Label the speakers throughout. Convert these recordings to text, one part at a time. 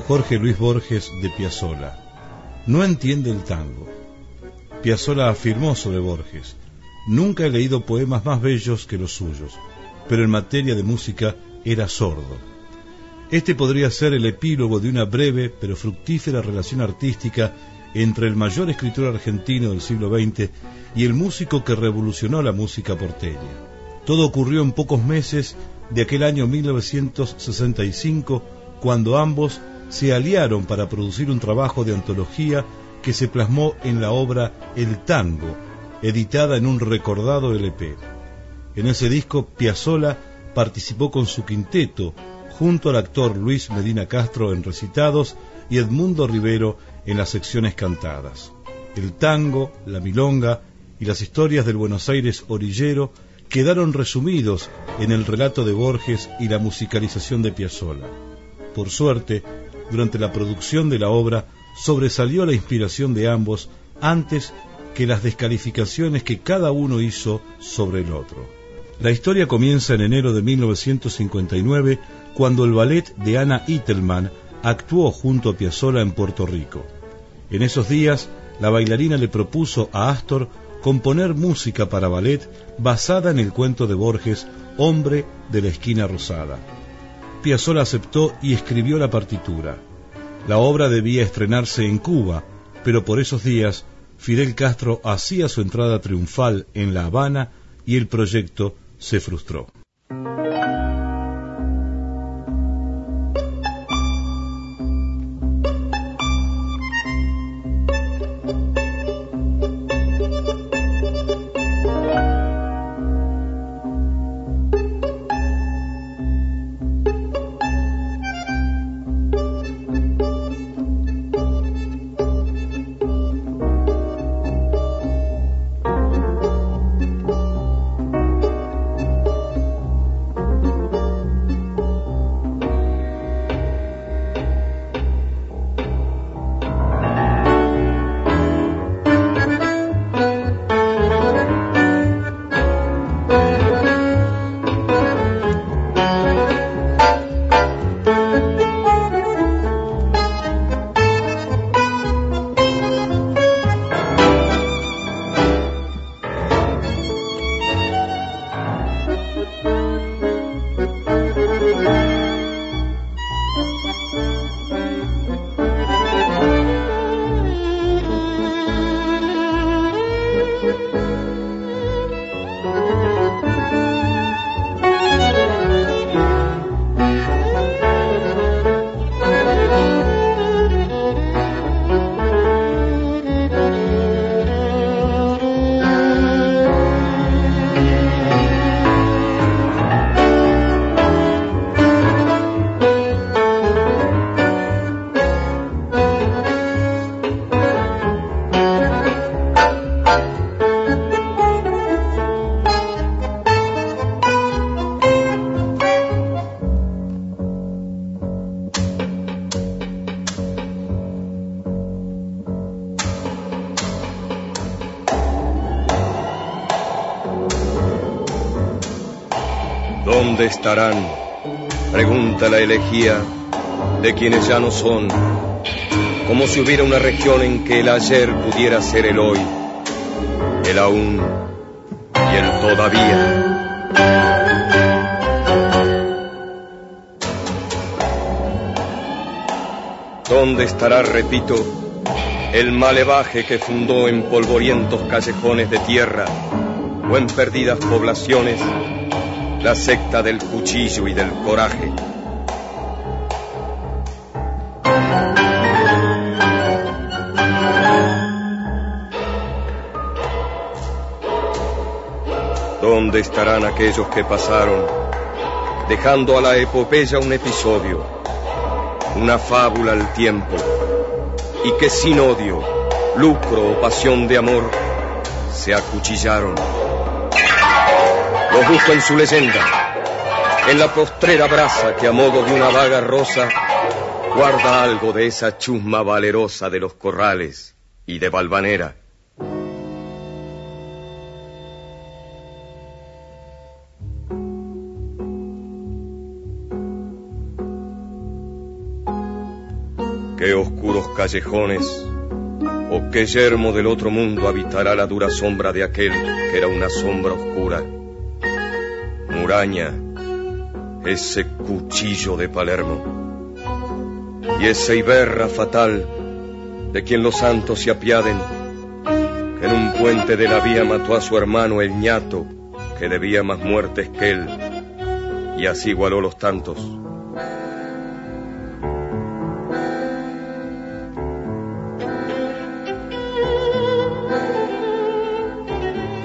Speaker 1: Jorge Luis Borges de Piazzolla, no entiende el tango. Piazzolla afirmó sobre Borges, nunca he leído poemas más bellos que los suyos, pero en materia de música era sordo. Este podría ser el epílogo de una breve pero fructífera relación artística entre el mayor escritor argentino del siglo XX y el músico que revolucionó la música porteña. Todo ocurrió en pocos meses de aquel año 1965 cuando ambos se aliaron para producir un trabajo de antología que se plasmó en la obra El Tango, editada en un recordado LP. En ese disco, Piazzolla participó con su quinteto, junto al actor Luis Medina Castro en recitados y Edmundo Rivero en las secciones cantadas. El tango, la milonga y las historias del Buenos Aires orillero quedaron resumidos en el relato de Borges y la musicalización de Piazzolla. Por suerte, durante la producción de la obra sobresalió la inspiración de ambos antes que las descalificaciones que cada uno hizo sobre el otro. La historia comienza en enero de 1959 cuando el ballet de Anna Ittelman actuó junto a Piazzolla en Puerto Rico. En esos días, la bailarina le propuso a Astor componer música para ballet basada en el cuento de Borges, Hombre de la esquina rosada. Piazzolla aceptó y escribió la partitura. La obra debía estrenarse en Cuba, pero por esos días Fidel Castro hacía su entrada triunfal en La Habana y el proyecto se frustró.
Speaker 2: Estarán? Pregunta la elegía de quienes ya no son, como si hubiera una región en que el ayer pudiera ser el hoy, el aún y el todavía. ¿Dónde estará, repito, el malevaje que fundó en polvorientos callejones de tierra o en perdidas poblaciones la secta del cuchillo y del coraje. ¿Dónde estarán aquellos que pasaron, dejando a la epopeya un episodio, una fábula al tiempo, y que sin odio, lucro o pasión de amor, se acuchillaron? Los busco en su leyenda, en la postrera brasa que a modo de una vaga rosa guarda algo de esa chusma valerosa de los corrales y de Valvanera. Qué oscuros callejones o qué yermo del otro mundo habitará la dura sombra de aquel que era una sombra oscura. Muraña, ese cuchillo de Palermo y esa iberra fatal de quien los santos se apiaden, que en un puente de la vía mató a su hermano el ñato, que debía más muertes que él, y así igualó los tantos.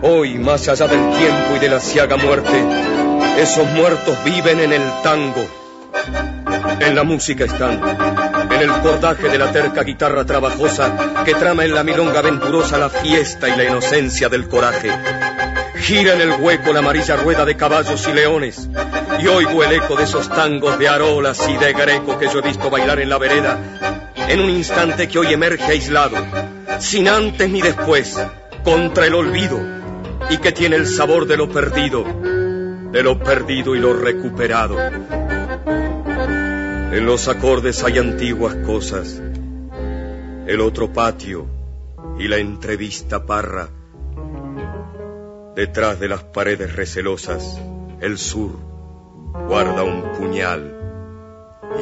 Speaker 2: Hoy, más allá del tiempo y de la ciaga muerte, esos muertos viven en el tango. En la música están, en el cordaje de la terca guitarra trabajosa que trama en la milonga aventurosa la fiesta y la inocencia del coraje. Gira en el hueco la amarilla rueda de caballos y leones, y oigo el eco de esos tangos de arolas y de greco que yo he visto bailar en la vereda, en un instante que hoy emerge aislado, sin antes ni después, contra el olvido, y que tiene el sabor de lo perdido, de lo perdido y lo recuperado. En los acordes hay antiguas cosas, el otro patio y la entrevista parra. Detrás de las paredes recelosas, el sur guarda un puñal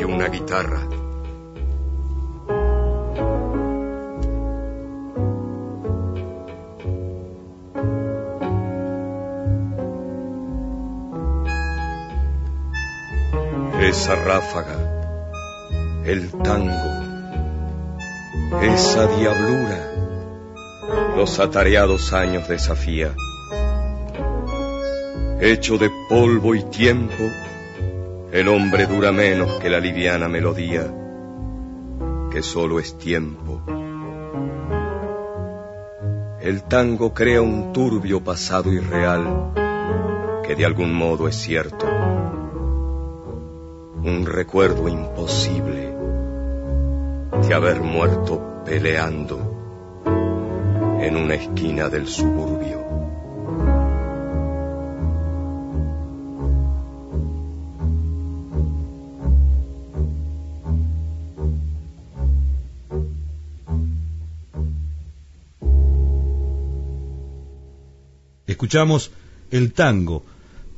Speaker 2: y una guitarra. Esa ráfaga, el tango, esa diablura, los atareados años desafía. Hecho de polvo y tiempo, el hombre dura menos que la liviana melodía, que solo es tiempo. El tango crea un turbio pasado irreal, que de algún modo es cierto un recuerdo imposible de haber muerto peleando en una esquina del suburbio.
Speaker 1: Escuchamos El Tango,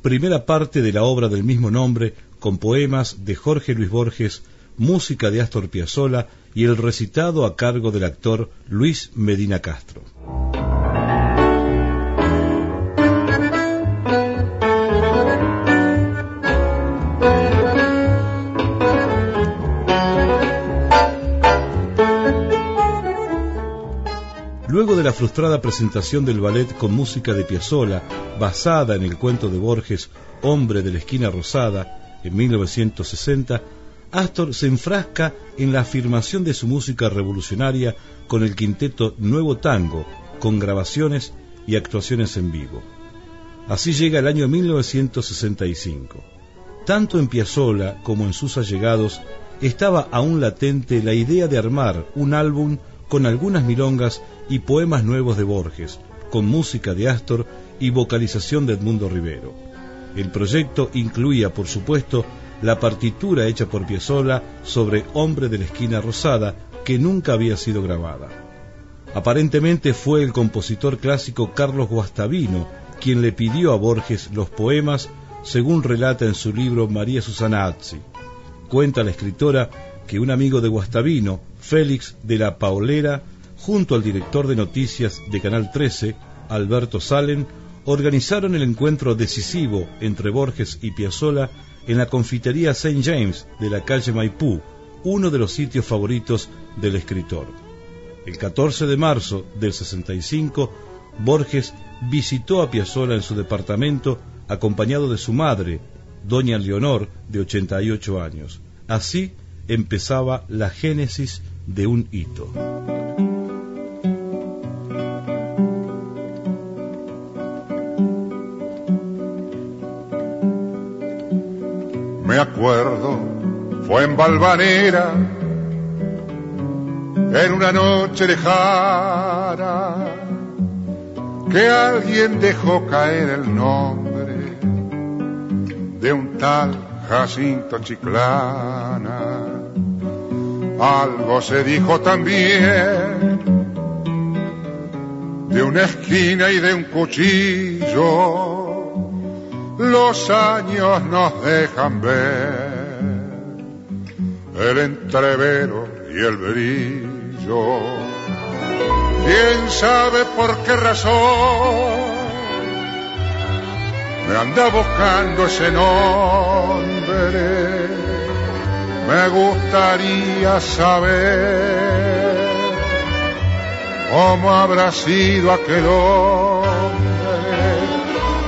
Speaker 1: primera parte de la obra del mismo nombre con poemas de Jorge Luis Borges, música de Astor Piazzolla y el recitado a cargo del actor Luis Medina Castro. Luego de la frustrada presentación del ballet con música de Piazzolla, basada en el cuento de Borges, Hombre de la esquina rosada, en 1960, Astor se enfrasca en la afirmación de su música revolucionaria con el quinteto Nuevo Tango, con grabaciones y actuaciones en vivo. Así llega el año 1965. Tanto en Piazzolla como en sus allegados estaba aún latente la idea de armar un álbum con algunas milongas y poemas nuevos de Borges, con música de Astor y vocalización de Edmundo Rivero. El proyecto incluía, por supuesto, la partitura hecha por Piazzolla sobre Hombre de la Esquina Rosada, que nunca había sido grabada. Aparentemente fue el compositor clásico Carlos Guastavino quien le pidió a Borges los poemas según relata en su libro María Susana Azzi. Cuenta la escritora que un amigo de Guastavino, Félix de la Paolera, junto al director de noticias de Canal 13, Alberto Salen, organizaron el encuentro decisivo entre Borges y Piazzolla en la confitería St. James de la calle Maipú, uno de los sitios favoritos del escritor. El 14 de marzo del 65, Borges visitó a Piazzolla en su departamento acompañado de su madre, doña Leonor, de 88 años. Así empezaba la génesis de un hito.
Speaker 3: Me acuerdo, fue en Valvanera, en una noche lejana, que alguien dejó caer el nombre de un tal Jacinto Chiclana. Algo se dijo también de una esquina y de un cuchillo. Los años nos dejan ver el entrevero y el brillo. ¿Quién sabe por qué razón me anda buscando ese nombre? Me gustaría saber cómo habrá sido aquel hombre.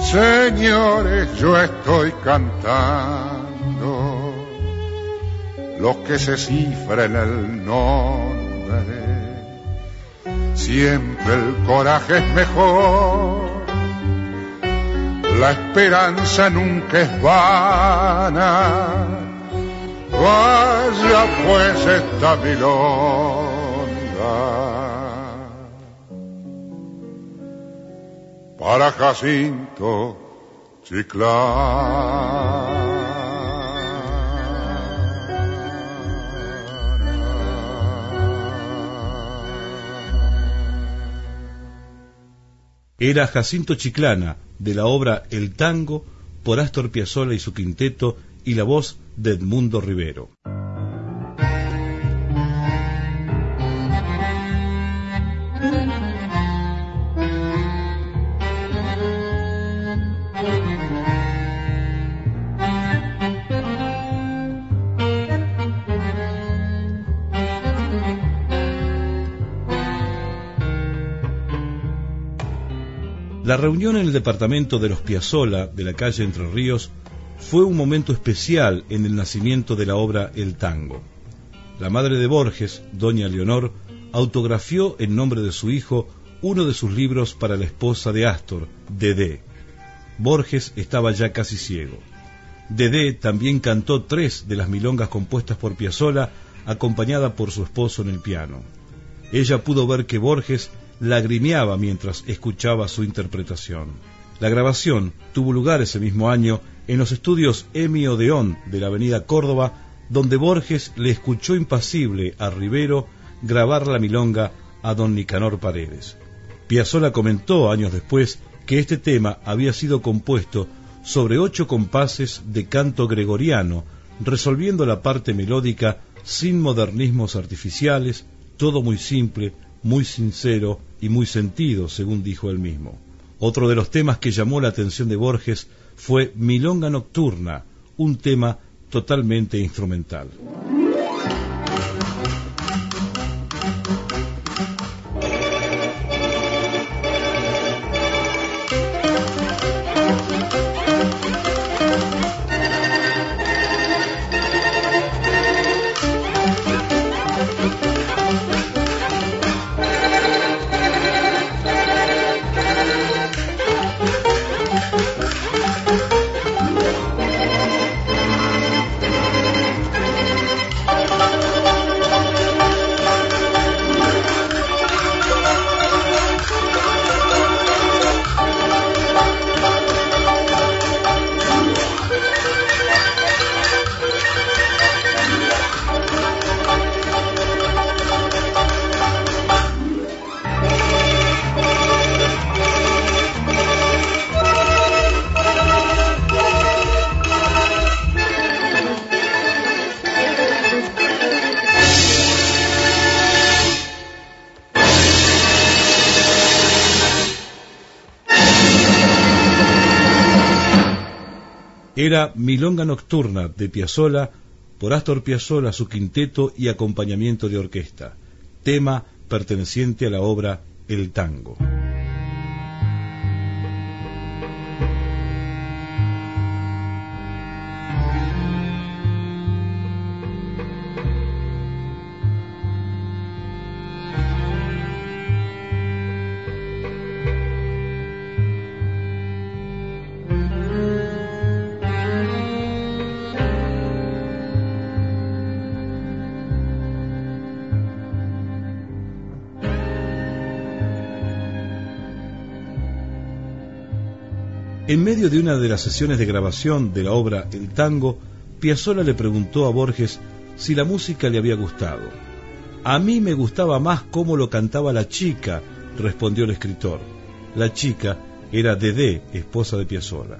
Speaker 3: Señores, yo estoy cantando. Lo que se cifra en el nombre. Siempre el coraje es mejor, la esperanza nunca es vana. Vaya pues esta milonga para Jacinto Chiclán.
Speaker 1: era Jacinto Chiclana, de la obra El Tango, por Astor Piazzolla y su quinteto, y la voz de Edmundo Rivero. La reunión en el departamento de los Piazzola de la calle Entre Ríos fue un momento especial en el nacimiento de la obra El Tango. La madre de Borges, doña Leonor, autografió en nombre de su hijo uno de sus libros para la esposa de Astor, Dedé. Borges estaba ya casi ciego. Dedé también cantó tres de las milongas compuestas por Piazzolla, acompañada por su esposo en el piano. Ella pudo ver que Borges lagrimeaba mientras escuchaba su interpretación. La grabación tuvo lugar ese mismo año en los estudios Emi Odeón de la avenida Córdoba, donde Borges le escuchó impasible a Rivero grabar la milonga a don Nicanor Paredes. Piazzolla comentó años después que este tema había sido compuesto sobre ocho compases de canto gregoriano, resolviendo la parte melódica sin modernismos artificiales, todo muy simple, muy sincero y muy sentido, según dijo él mismo. Otro de los temas que llamó la atención de Borges fue Milonga Nocturna, un tema totalmente instrumental. Era Milonga Nocturna de Piazzolla por Astor Piazzolla, su quinteto y acompañamiento de orquesta, tema perteneciente a la obra El Tango. En medio de una de las sesiones de grabación de la obra El Tango, Piazzolla le preguntó a Borges si la música le había gustado. A mí me gustaba más cómo lo cantaba la chica, respondió el escritor. La chica era Dedé, esposa de Piazzolla.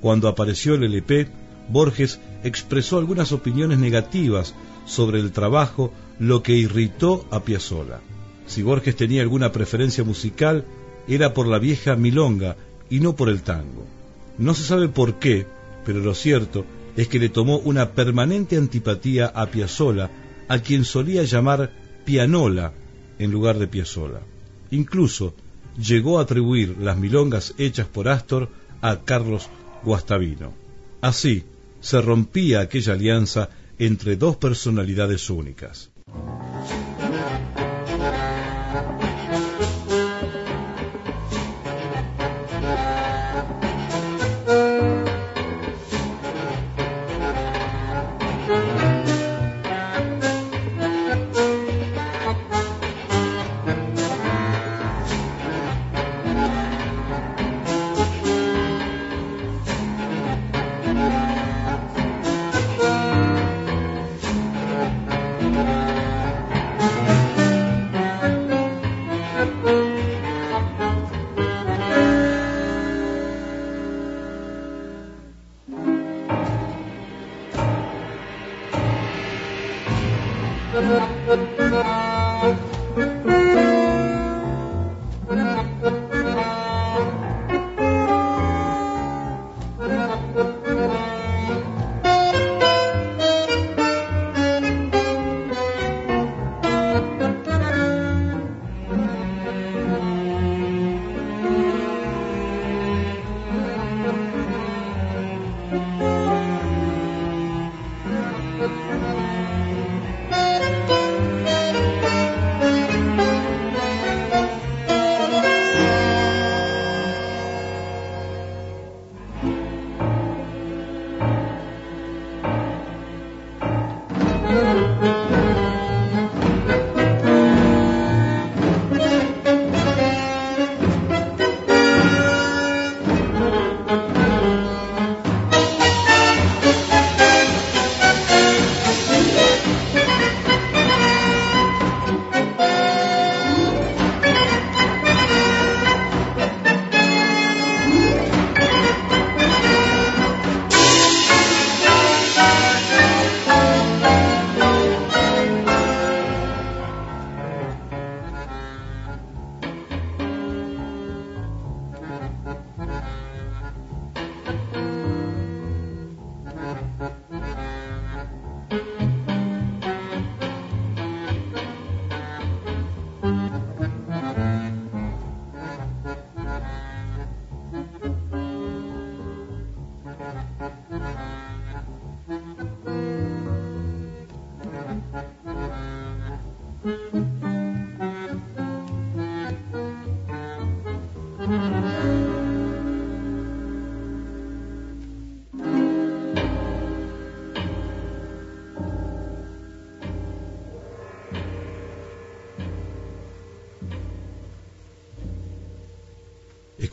Speaker 1: Cuando apareció el LP, Borges expresó algunas opiniones negativas sobre el trabajo, lo que irritó a Piazzolla. Si Borges tenía alguna preferencia musical, era por la vieja milonga y no por el tango. No se sabe por qué, pero lo cierto es que le tomó una permanente antipatía a Piazzolla, a quien solía llamar Pianola en lugar de Piazzolla. Incluso llegó a atribuir las milongas hechas por Astor a Carlos Guastavino. Así se rompía aquella alianza entre dos personalidades únicas.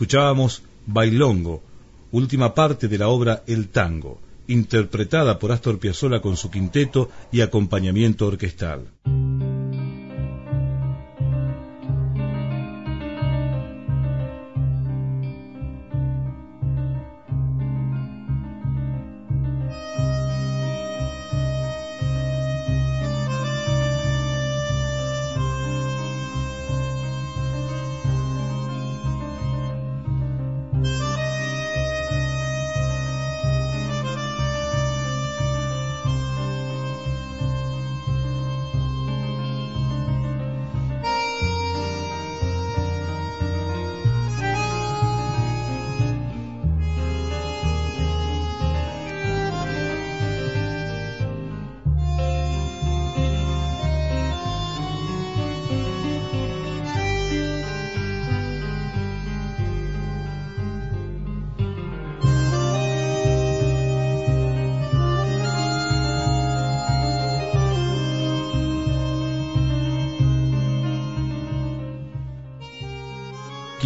Speaker 1: Escuchábamos Bailongo, última parte de la obra El Tango, interpretada por Astor Piazzolla con su quinteto y acompañamiento orquestal.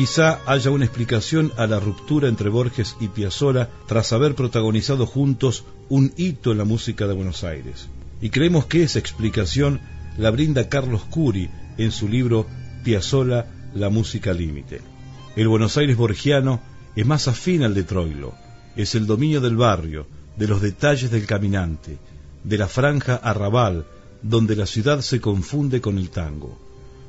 Speaker 1: Quizá haya una explicación a la ruptura entre Borges y Piazzolla tras haber protagonizado juntos un hito en la música de Buenos Aires. Y creemos que esa explicación la brinda Carlos Curi en su libro Piazzolla, la música límite. El Buenos Aires borgiano es más afín al de Troilo, es el dominio del barrio, de los detalles del caminante, de la franja arrabal, donde la ciudad se confunde con el tango.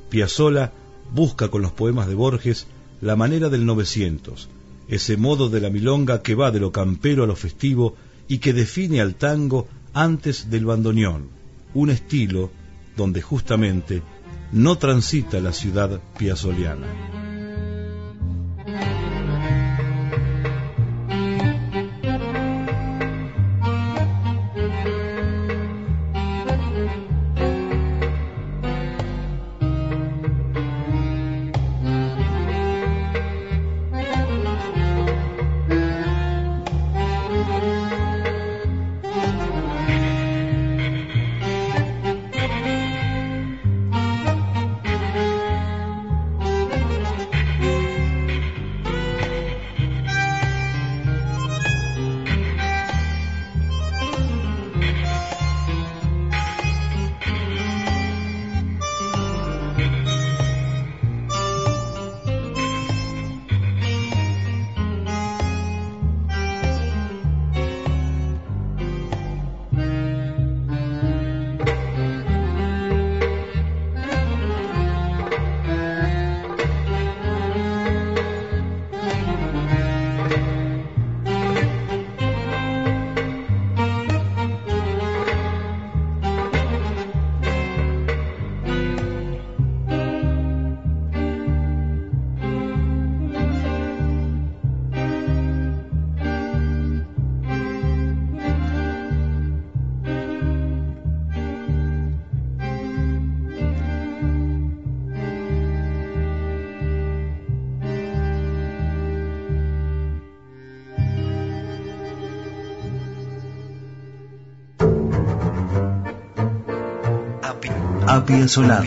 Speaker 1: Piazzolla busca con los poemas de Borges la manera del 900, ese modo de la milonga que va de lo campero a lo festivo y que define al tango antes del bandoneón, un estilo donde justamente no transita la ciudad piazoliana.
Speaker 4: Apia Solado.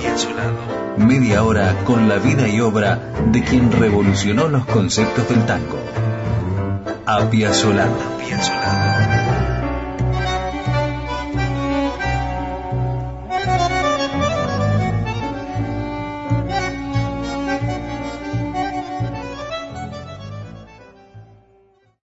Speaker 4: Media hora con la vida y obra de quien revolucionó los conceptos del tango. Apia Solado.